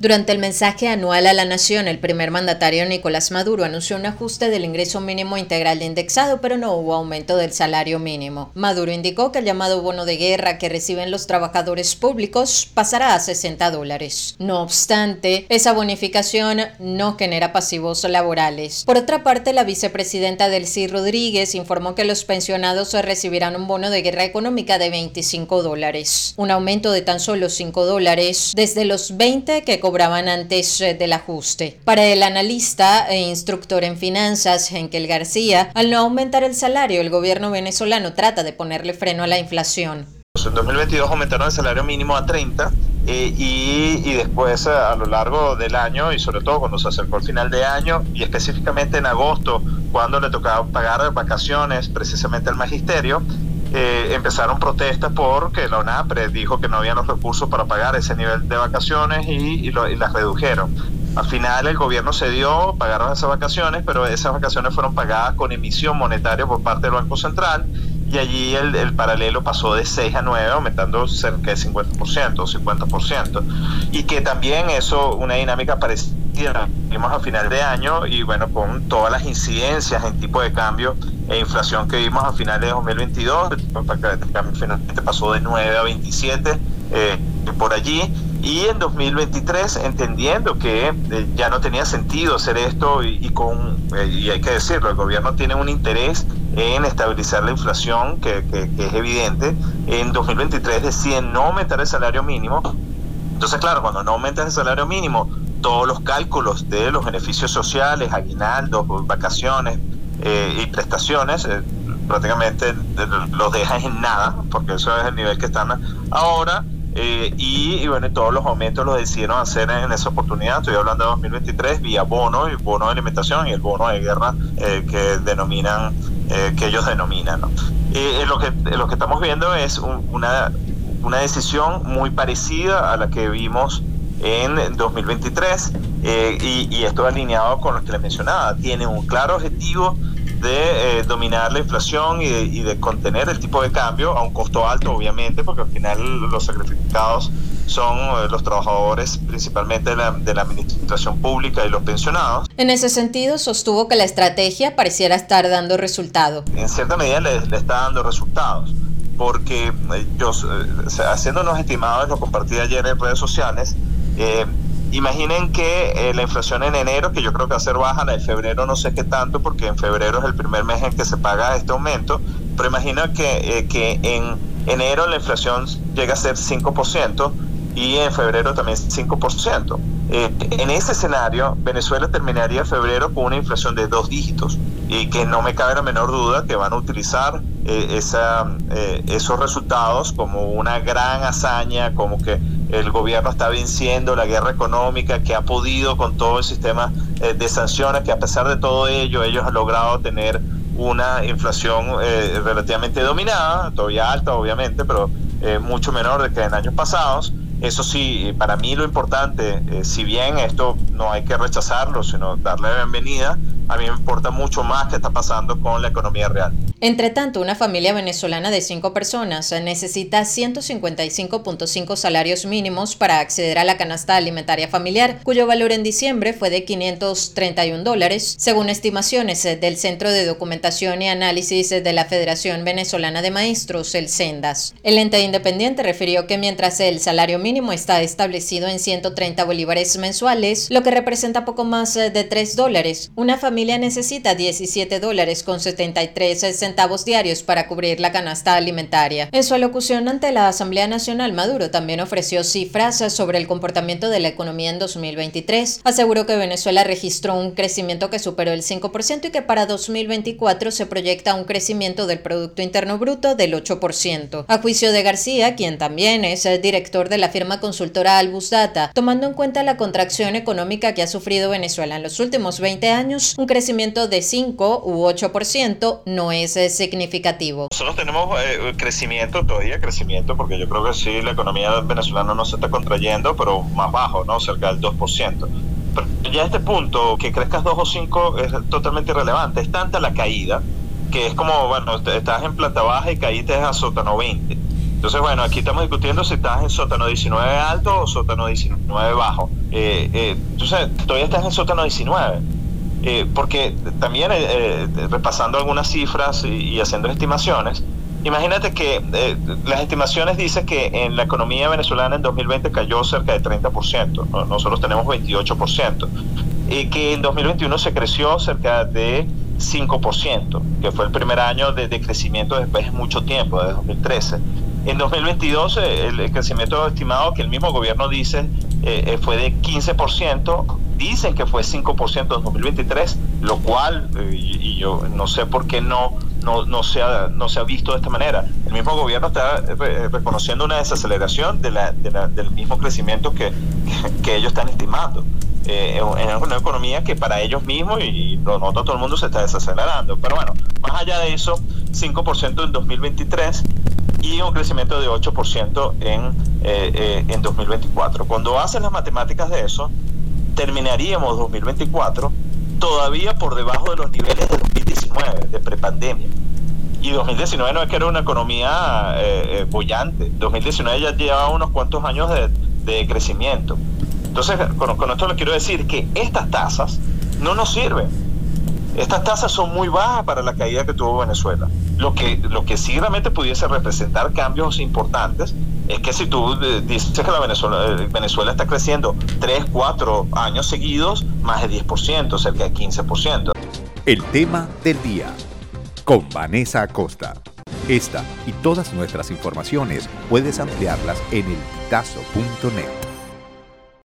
Durante el mensaje anual a la nación, el primer mandatario Nicolás Maduro anunció un ajuste del ingreso mínimo integral de indexado, pero no hubo aumento del salario mínimo. Maduro indicó que el llamado bono de guerra que reciben los trabajadores públicos pasará a 60 dólares. No obstante, esa bonificación no genera pasivos laborales. Por otra parte, la vicepresidenta Delcy Rodríguez informó que los pensionados recibirán un bono de guerra económica de 25 dólares, un aumento de tan solo 5 dólares desde los 20 que cobraban antes eh, del ajuste. Para el analista e instructor en finanzas, Henkel García, al no aumentar el salario, el gobierno venezolano trata de ponerle freno a la inflación. En 2022 aumentaron el salario mínimo a 30 eh, y, y, después eh, a lo largo del año y sobre todo cuando se acercó el final de año y específicamente en agosto cuando le tocaba pagar vacaciones precisamente al magisterio, eh, empezaron protestas porque la UNAPRE dijo que no había los recursos para pagar ese nivel de vacaciones y, las redujeron. Al final el gobierno cedió, pagaron esas vacaciones, pero esas vacaciones fueron pagadas con emisión monetaria por parte del Banco Central y allí el, paralelo pasó de 6 a 9, aumentando cerca de 50%, 50%. Y que también eso, una dinámica parecida, vimos a final de año y bueno, con todas las incidencias en tipo de cambio inflación que vimos a finales de 2022, el cambio finalmente pasó de 9 a 27 eh, por allí. Y en 2023, entendiendo que eh, ya no tenía sentido hacer esto y, con, eh, y hay que decirlo, el gobierno tiene un interés en estabilizar la inflación, que es evidente, en 2023 deciden no aumentar el salario mínimo. Entonces, claro, cuando no aumentas el salario mínimo, todos los cálculos de los beneficios sociales, aguinaldos, vacaciones, eh, y prestaciones, eh, prácticamente los dejas en nada, porque eso es el nivel que están ahora. Eh, y, bueno, todos los aumentos los decidieron hacer en, esa oportunidad. Estoy hablando de 2023 vía bono y bono de alimentación y el bono de guerra que denominan, que ellos denominan. lo, que, lo que estamos viendo es una, una decisión muy parecida a la que vimos en 2023 y, y, esto alineado con lo que les mencionaba. Tiene un claro objetivo de eh, dominar la inflación y de, contener el tipo de cambio a un costo alto, obviamente, porque al final los sacrificados son eh, los trabajadores principalmente de la, de la, administración pública y los pensionados. En ese sentido, sostuvo que la estrategia pareciera estar dando resultado. En cierta medida le, está dando resultados, porque eh, yo, haciendo unos estimados, lo compartí ayer en redes sociales, eh, Imaginen que eh, la inflación en enero, que yo creo que va a ser baja, la de febrero no sé qué tanto, porque en febrero es el primer mes en que se paga este aumento, pero imagina que, eh, que en enero la inflación llega a ser 5% y en febrero también 5%. Eh, en ese escenario, Venezuela terminaría febrero con una inflación de dos dígitos y que no me cabe la menor duda que van a utilizar esa, esos resultados como una gran hazaña, como que el gobierno está venciendo la guerra económica, que ha podido con todo el sistema eh, de sanciones, que a pesar de todo ello, ellos han logrado tener una inflación eh, relativamente dominada, todavía alta obviamente, pero eh, mucho menor de que en años pasados. Eso sí, para mí lo importante, si bien esto no hay que rechazarlo, sino darle la bienvenida, a mí me importa mucho más qué está pasando con la economía real. Entre tanto, una familia venezolana de cinco personas necesita 155.5 salarios mínimos para acceder a la canasta alimentaria familiar, cuyo valor en diciembre fue de 531 dólares, según estimaciones del Centro de Documentación y Análisis de la Federación Venezolana de Maestros, el CENDAS. El ente independiente refirió que mientras el salario mínimo está establecido en 130 bolívares mensuales, lo que representa poco más de 3 dólares, una familia necesita 17 dólares con 73 centavos diarios para cubrir la canasta alimentaria. En su alocución ante la Asamblea Nacional, Maduro también ofreció cifras sobre el comportamiento de la economía en 2023. Aseguró que Venezuela registró un crecimiento que superó el 5% y que para 2024 se proyecta un crecimiento del Producto Interno Bruto del 8%. A juicio de García, quien también es el director de la firma consultora Albus Data, tomando en cuenta la contracción económica que ha sufrido Venezuela en los últimos 20 años, un crecimiento de 5 u 8% no es eh, significativo. Nosotros tenemos eh, crecimiento, todavía crecimiento, porque yo creo que sí, la economía venezolana no se está contrayendo, pero más bajo, ¿no? Cerca del 2%. Pero ya a este punto, que crezcas 2 o 5 es totalmente irrelevante. Es tanta la caída que es como, bueno, estás en planta baja y caíste a sótano 20. Entonces, bueno, aquí estamos discutiendo si estás en sótano 19 alto o sótano 19 bajo. Eh, eh, entonces, todavía estás en sótano 19. Eh, porque también repasando algunas cifras y, haciendo estimaciones, imagínate que las estimaciones dicen que en la economía venezolana en 2020 cayó cerca de 30%, nosotros tenemos 28%, y que en 2021 se creció cerca de 5%, que fue el primer año de, crecimiento después de mucho tiempo, de 2013. En 2022 eh, el, crecimiento estimado que el mismo gobierno dice eh, eh, fue de 15%, dicen que fue 5% en 2023, lo cual, y, yo no sé por qué no, no, no, se ha, no se ha visto de esta manera. El mismo gobierno está reconociendo una desaceleración de la, del mismo crecimiento que, que ellos están estimando. Eh, en una economía que para ellos mismos y lo nota todo el mundo se está desacelerando. Pero bueno, más allá de eso, 5% en 2023 y un crecimiento de 8% en, eh, eh, en 2024. Cuando hacen las matemáticas de eso, terminaríamos 2024 todavía por debajo de los niveles de 2019, de prepandemia. Y 2019 no es que era una economía eh, bollante, 2019 ya llevaba unos cuantos años de, de crecimiento. Entonces, con, esto le quiero decir que estas tasas no nos sirven. Estas tasas son muy bajas para la caída que tuvo Venezuela. Lo que, lo que sí realmente pudiese representar cambios importantes es que si tú eh, dices que la Venezuela, eh, Venezuela está creciendo 3, 4 años seguidos, más de 10%, cerca de 15%. El tema del día con Vanessa Acosta. Esta y todas nuestras informaciones puedes ampliarlas en el elpitazo.net.